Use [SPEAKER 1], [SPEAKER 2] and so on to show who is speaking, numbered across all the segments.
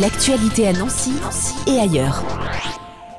[SPEAKER 1] L'actualité à Nancy, et ailleurs.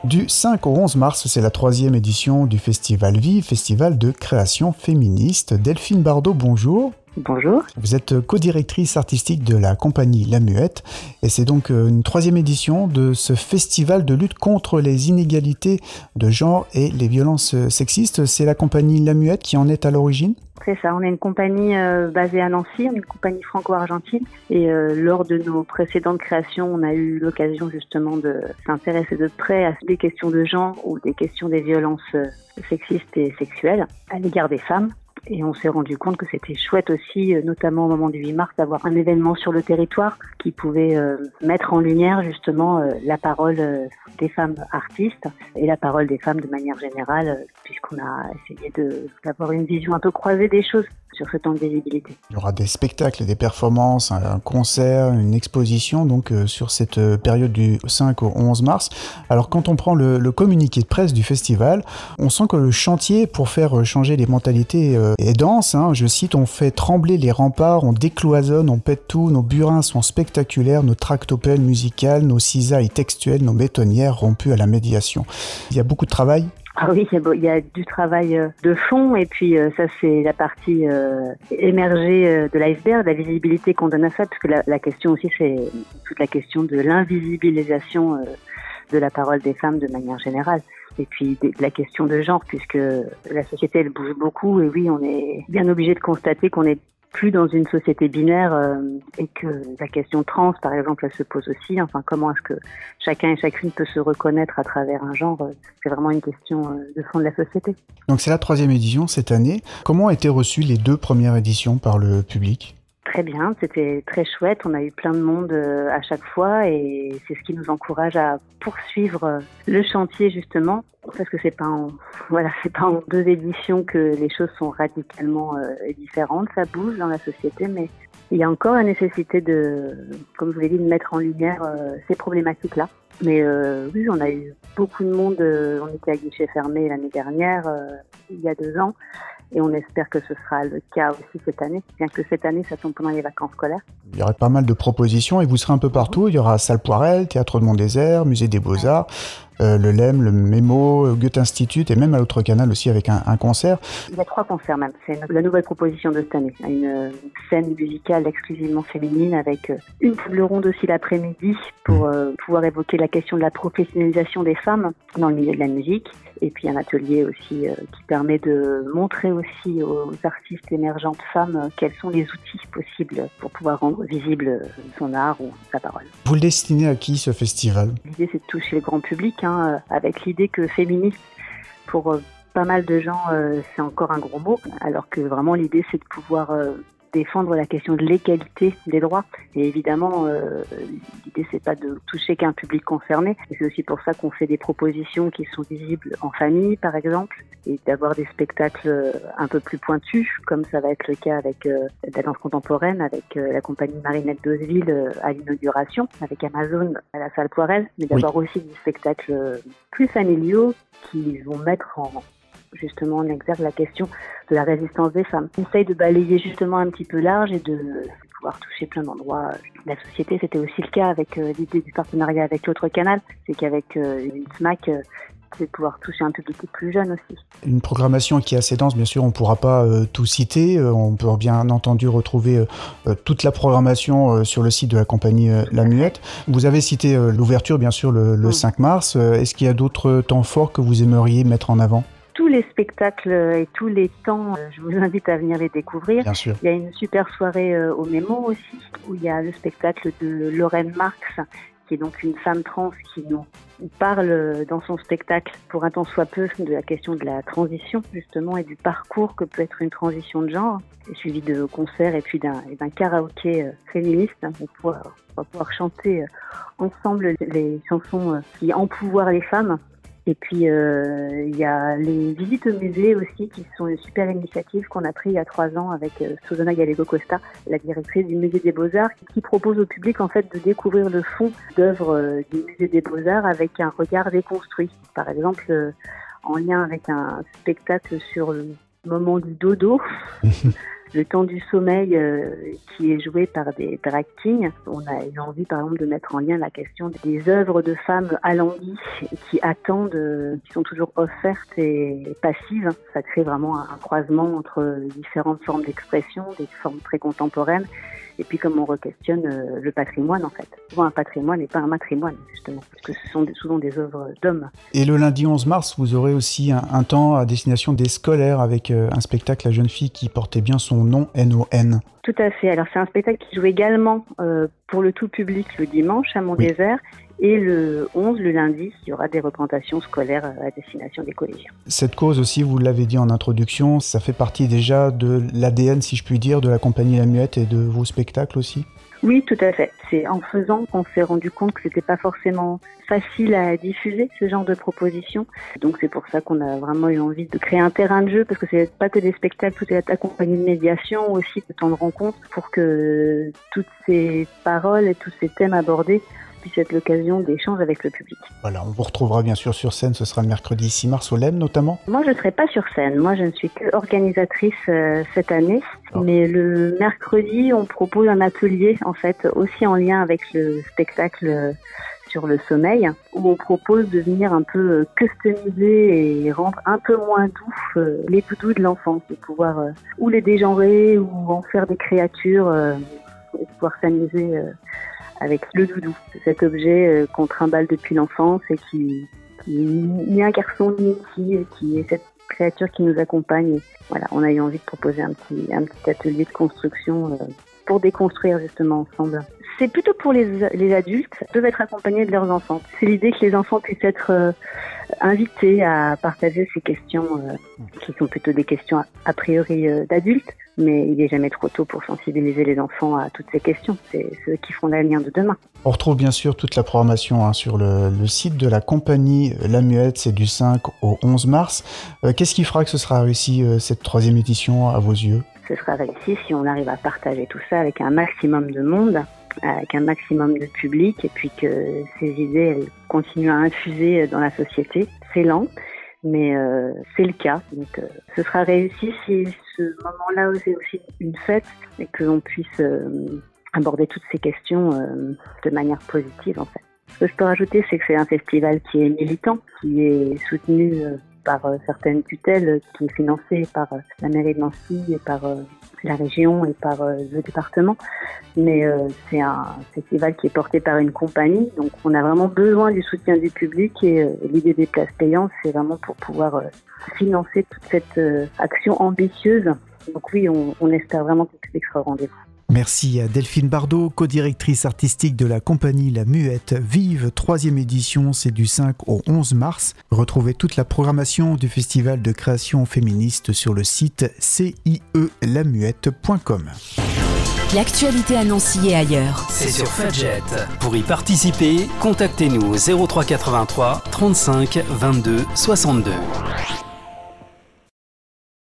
[SPEAKER 2] Du 5 au 11 mars, c'est la troisième édition du Festival Vie, festival de création féministe. Delphine Bardot, bonjour.
[SPEAKER 3] Bonjour.
[SPEAKER 2] Vous êtes co-directrice artistique de la compagnie La Muette et c'est donc euh, une troisième édition de ce festival de lutte contre les inégalités de genre et les violences sexistes. C'est la compagnie La Muette qui en est à l'origine?
[SPEAKER 3] C'est ça, on est une compagnie euh, basée à Nancy, on est une compagnie franco-argentine et euh, lors de nos précédentes créations, on a eu l'occasion justement de s'intéresser de près à des questions de genre ou des questions des violences sexistes et sexuelles à l'égard des femmes. Et on s'est rendu compte que c'était chouette aussi, euh, notamment au moment du 8 mars, d'avoir un événement sur le territoire qui pouvait euh, mettre en lumière justement euh, la parole des femmes artistes et la parole des femmes de manière générale, puisqu'on a essayé d'avoir une vision un peu croisée des choses sur ce de visibilité.
[SPEAKER 2] Il y aura des spectacles, des performances, un concert, une exposition donc sur cette période du 5 au 11 mars. Alors quand on prend le, communiqué de presse du festival, on sent que le chantier pour faire changer les mentalités et dense. Hein. Je cite, on fait trembler les remparts, on décloisonne, on pète tout, nos burins sont spectaculaires, nos tractopelles musicales, nos cisailles textuelles, nos bétonnières rompues à la médiation. Il y a beaucoup de travail
[SPEAKER 3] ah oui, il y a du travail euh, de fond et puis euh, ça c'est la partie euh, émergée de l'iceberg, la visibilité qu'on donne à ça, parce que la, la question aussi c'est toute la question de l'invisibilisation de la parole des femmes de manière générale. Et puis de la question de genre, puisque la société elle bouge beaucoup et oui, on est bien obligé de constater qu'on est plus dans une société binaire euh, et que la question trans, par exemple, elle se pose aussi. Enfin, comment est-ce que chacun et chacune peut se reconnaître à travers un genre euh, C'est vraiment une question euh, de fond de la société.
[SPEAKER 2] Donc c'est la troisième édition cette année. Comment ont été reçues les deux premières éditions par le public?
[SPEAKER 3] Très bien, c'était très chouette. On a eu plein de monde euh, à chaque fois et c'est ce qui nous encourage à poursuivre euh, le chantier justement parce que c'est pas voilà c'est pas en deux éditions que les choses sont radicalement euh, différentes. Ça bouge dans la société, mais il y a encore la nécessité de, comme je vous l'ai dit, de mettre en lumière ces problématiques-là. Mais oui, on a eu beaucoup de monde. on était à guichet fermé l'année dernière, il y a deux ans. Et on espère que ce sera le cas aussi cette année, bien que cette année, ça tombe pendant les vacances scolaires.
[SPEAKER 2] Il y aurait pas mal de propositions et vous serez un peu partout. Il y aura Salle Poirel, Théâtre de Mont-Désert, Musée des Beaux-Arts. Euh, le LEM, le MEMO, Goethe Institut et même à l'autre canal aussi avec un, concert.
[SPEAKER 3] Il y a trois concerts même. C'est la nouvelle proposition de cette année. Une scène musicale exclusivement féminine avec euh, une table ronde aussi l'après-midi pour mmh. euh, pouvoir évoquer la question de la professionnalisation des femmes dans le milieu de la musique. Et puis un atelier aussi qui permet de montrer aussi aux artistes émergentes femmes quels sont les outils possibles pour pouvoir rendre visible son art ou sa parole.
[SPEAKER 2] Vous le destinez à qui ce festival?
[SPEAKER 3] L'idée c'est de toucher le grand public. Hein, euh, avec l'idée que féministe, pour euh, pas mal de gens, euh, c'est encore un gros mot, alors que vraiment l'idée c'est de pouvoir défendre la question de l'égalité des droits. Et évidemment, euh, l'idée c'est pas de toucher qu'un public concerné. C'est aussi pour ça qu'on fait des propositions qui sont visibles en famille, par exemple, et d'avoir des spectacles un peu plus pointus, comme ça va être le cas avec euh, la danse contemporaine, avec euh, la compagnie Marinette d'Oseville euh, à l'inauguration, avec Amazon à la salle Poirel, mais d'avoir aussi des spectacles plus familiaux qui vont mettre en, justement on exerce la question de la résistance des femmes. On essaye de balayer justement un petit peu large et de pouvoir toucher plein d'endroits de la société. C'était aussi le cas avec euh, l'idée du partenariat avec l'autre canal, c'est qu'avec euh, une SMAC, euh, c'est de pouvoir toucher un public plus jeune aussi.
[SPEAKER 2] Une programmation qui est assez dense, bien sûr, on ne pourra pas tout citer. on peut bien entendu retrouver toute la programmation sur le site de la compagnie La Muette. Vous avez cité l'ouverture, bien sûr, le 5 mars. Est-ce qu'il y a d'autres temps forts que vous aimeriez mettre en avant?
[SPEAKER 3] Tous les spectacles et tous les temps, euh, je vous invite à venir les découvrir.
[SPEAKER 2] Bien sûr.
[SPEAKER 3] Il y a une super soirée euh, au Mémo aussi, où il y a le spectacle de Lorraine Marx, qui est donc une femme trans qui nous parle dans son spectacle, pour un temps soit peu, de la question de la transition, justement, et du parcours que peut être une transition de genre, suivi de concerts et puis d'un karaoké euh, féministe. On va pouvoir chanter ensemble les chansons qui empouvoirent les femmes et puis, euh, il y a les visites au musée aussi, qui sont une super initiative qu'on a pris il y a trois ans avec euh, Susana Gallego Costa, la directrice du musée des Beaux-Arts, qui propose au public en fait de découvrir le fond d'œuvres euh, du musée des Beaux-Arts avec un regard déconstruit. Par exemple, en lien avec un spectacle sur le moment du dodo. le temps du sommeil euh, qui est joué par des drag. On a eu envie, par exemple, de mettre en lien la question des œuvres de femmes alanguies qui attendent, euh, qui sont toujours offertes et passives. Ça crée vraiment un, croisement entre différentes formes d'expression, des formes très contemporaines et puis comme on re-questionne euh, le patrimoine en fait. Souvent un patrimoine n'est pas un matrimoine justement, parce que ce sont souvent des œuvres d'hommes.
[SPEAKER 2] Et le lundi 11 mars, vous aurez aussi un, temps à destination des scolaires avec euh, un spectacle La jeune fille qui portait bien son nom N-O-N.
[SPEAKER 3] Tout à fait. Alors c'est un spectacle qui joue également euh, pour le tout public le dimanche à Mont-Désert. Et le 11, le lundi, il y aura des représentations scolaires à destination des collégiens.
[SPEAKER 2] Cette cause aussi, vous l'avez dit en introduction, ça fait partie déjà de l'ADN, si je puis dire, de la compagnie La Muette et de vos spectacles aussi?
[SPEAKER 3] Oui, tout à fait. C'est en faisant qu'on s'est rendu compte que c'était pas forcément facile à diffuser ce genre de propositions. Donc c'est pour ça qu'on a vraiment eu envie de créer un terrain de jeu parce que c'est pas que des spectacles, tout est accompagné de médiation, aussi de temps de rencontre pour que toutes ces paroles et tous ces thèmes abordés puisse être l'occasion d'échanges avec le public.
[SPEAKER 2] Voilà, on vous retrouvera bien sûr sur scène, ce sera le mercredi 6 mars au LEM notamment
[SPEAKER 3] Moi je ne serai pas sur scène, moi je ne suis que organisatrice euh, cette année, ah. mais le mercredi on propose un atelier en fait aussi en lien avec le spectacle euh, sur le sommeil, où on propose de venir un peu euh, customiser et rendre un peu moins doux les doudous de l'enfant, de pouvoir ou les dégenrer ou en faire des créatures et pouvoir s'amuser avec le doudou, cet objet euh, qu'on trimballe depuis l'enfance et qui, qui ni un garçon ni une fille, qui est cette créature qui nous accompagne. voilà, on a eu envie de proposer un petit, un petit atelier de construction euh, pour déconstruire justement ensemble. C'est plutôt pour les, les adultes, peuvent être accompagnés de leurs enfants. C'est l'idée que les enfants puissent être euh, invités à partager ces questions, qui sont plutôt des questions a priori d'adultes, mais il n'est jamais trop tôt pour sensibiliser les enfants à toutes ces questions. C'est ceux qui font l'avenir de demain.
[SPEAKER 2] On retrouve bien sûr toute la programmation hein, sur le, site de la compagnie La Muette, c'est du 5 au 11 mars. Euh, qu'est-ce qui fera que ce sera réussi euh, cette troisième édition à vos yeux?
[SPEAKER 3] Ce sera réussi si on arrive à partager tout ça avec un maximum de monde avec un maximum de public et puis que ces idées elles continuent à infuser dans la société. C'est lent, mais euh, c'est le cas. Donc, euh, ce sera réussi si ce moment-là c'est aussi une fête et que l'on puisse euh, aborder toutes ces questions de manière positive en fait. Ce que je peux rajouter, c'est que c'est un festival qui est militant, qui est soutenu par certaines tutelles, qui est financé par la mairie de Nancy et par la région et par euh, le département. Mais euh, c'est un festival qui est porté par une compagnie, donc on a vraiment besoin du soutien du public et euh, l'idée des places payantes, c'est vraiment pour pouvoir financer toute cette action ambitieuse. Donc oui, on, on espère vraiment que le public sera au rendez-vous.
[SPEAKER 2] Merci à Delphine Bardot, co-directrice artistique de la compagnie La Muette. Vive, troisième édition, c'est du 5 au 11 mars. Retrouvez toute la programmation du Festival de création féministe sur le site cielamuette.com.
[SPEAKER 1] L'actualité à Nancy et ailleurs.
[SPEAKER 4] C'est sur Fadjet. Pour y participer, contactez-nous au 0383 35 22 62.